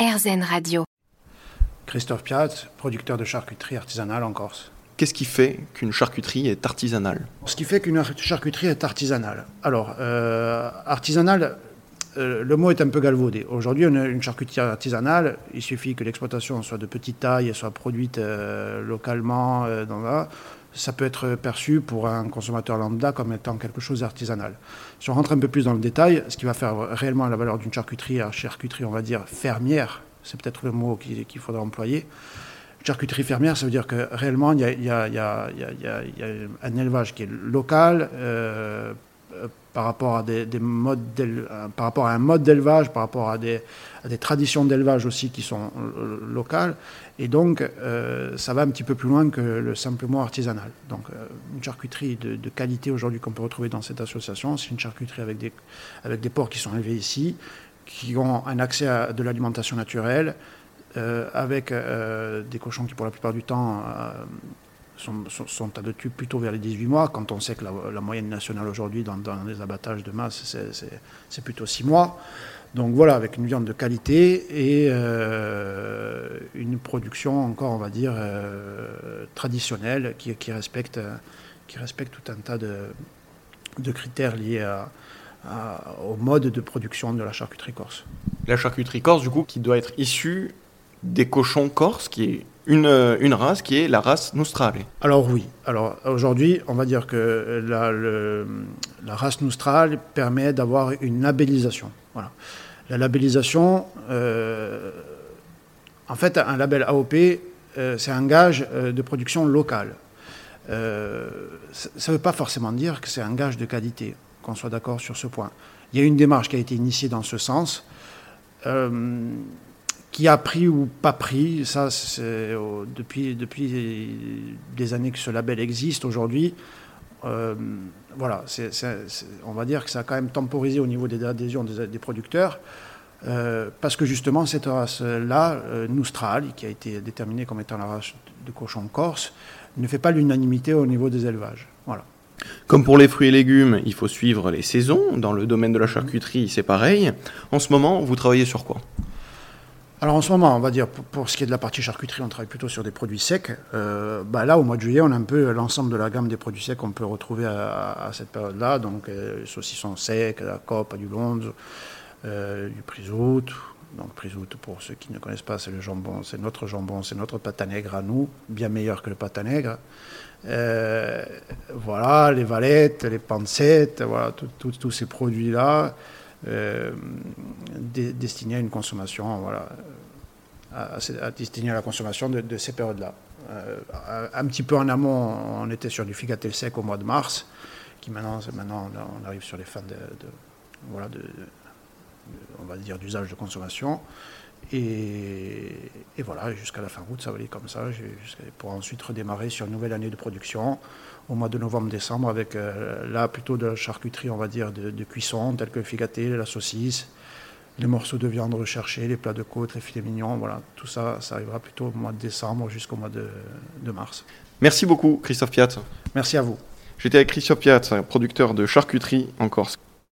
RZN Radio. Christophe Piat, producteur de charcuterie artisanale en Corse. Qu'est-ce qui fait qu'une charcuterie est artisanale? Ce qui fait qu'une charcuterie est artisanale. Alors, euh, artisanale, euh, le mot est un peu galvaudé. Aujourd'hui, une, une, charcuterie artisanale, il suffit que l'exploitation soit de petite taille et soit produite euh, localement. Euh, dans la, ça peut être perçu pour un consommateur lambda comme étant quelque chose d'artisanal. Si on rentre un peu plus dans le détail, ce qui va faire réellement la valeur d'une charcuterie, la charcuterie, on va dire fermière, c'est peut-être le mot qu'il qu faudra employer. Charcuterie fermière, ça veut dire que réellement, il y a un élevage qui est local, euh, par rapport à des, des modes par rapport à un mode d'élevage, par rapport à des, traditions d'élevage aussi qui sont locales, et donc euh, ça va un petit peu plus loin que le simplement artisanal. Donc euh, une charcuterie de, qualité aujourd'hui qu'on peut retrouver dans cette association, c'est une charcuterie avec des, avec des porcs qui sont élevés ici, qui ont un accès à de l'alimentation naturelle, euh, avec euh, des cochons qui pour la plupart du temps euh, sont, sont, sont, plutôt vers les 18 mois, quand on sait que la, moyenne nationale aujourd'hui dans, dans, les abattages de masse, c'est plutôt 6 mois. Donc voilà, avec une viande de qualité et euh, une production encore, on va dire, euh, traditionnelle qui, respecte, qui respecte tout un tas de, de critères liés au mode de production de la charcuterie corse. La charcuterie corse, du coup, qui doit être issue des cochons corses, qui est une, une, race qui est la race Noustrale. Alors oui. Alors aujourd'hui, on va dire que la, race Noustrale permet d'avoir une labellisation. Voilà. La labellisation, euh, en fait, un label AOP, euh, c'est un gage euh, de production locale. Euh, ça ne veut pas forcément dire que c'est un gage de qualité, qu'on soit d'accord sur ce point. Il y a une démarche qui a été initiée dans ce sens. Euh, qui a pris ou pas pris, ça, c'est depuis, depuis des années que ce label existe aujourd'hui. Euh, voilà, c est, c est, c est, on va dire que ça a quand même temporisé au niveau des adhésions des, des producteurs, euh, parce que justement, cette race-là, euh, Noustral, qui a été déterminée comme étant la race de cochon corse, ne fait pas l'unanimité au niveau des élevages. Voilà. Comme pour les fruits et légumes, il faut suivre les saisons. Dans le domaine de la charcuterie, c'est pareil. En ce moment, vous travaillez sur quoi? Alors en ce moment, on va dire, pour, ce qui est de la partie charcuterie, on travaille plutôt sur des produits secs. Euh, bah là, au mois de juillet, on a un peu l'ensemble de la gamme des produits secs qu'on peut retrouver à, à cette période-là. Donc, euh, saucissons secs, la cope, du lonze, euh, du prisout. Donc, prisout, pour ceux qui ne connaissent pas, c'est le jambon, c'est notre jambon, c'est notre pâte à nègre à nous, bien meilleur que le pâte à nègre. Euh, voilà, les valettes, les pancettes, voilà, tous ces produits-là euh, de, destiné à une consommation, voilà, à, à, la consommation de, ces périodes-là. Euh, un petit peu en amont, on était sur du figatel sec au mois de mars, qui maintenant, maintenant on arrive sur les fins voilà, de, on va dire d'usage de consommation. Et, et, voilà, jusqu'à la fin août, ça va aller comme ça, pour ensuite redémarrer sur une nouvelle année de production au mois de novembre-décembre avec euh, là plutôt de la charcuterie, on va dire, de, de cuisson, telle que le figaté, la saucisse, les morceaux de viande recherchés, les plats de côte, les filets mignons, voilà, tout ça, ça arrivera plutôt au mois de décembre jusqu'au mois de, de, mars. Merci beaucoup, Christophe Piat. Merci à vous. J'étais avec Christophe Piat, producteur de charcuterie en Corse.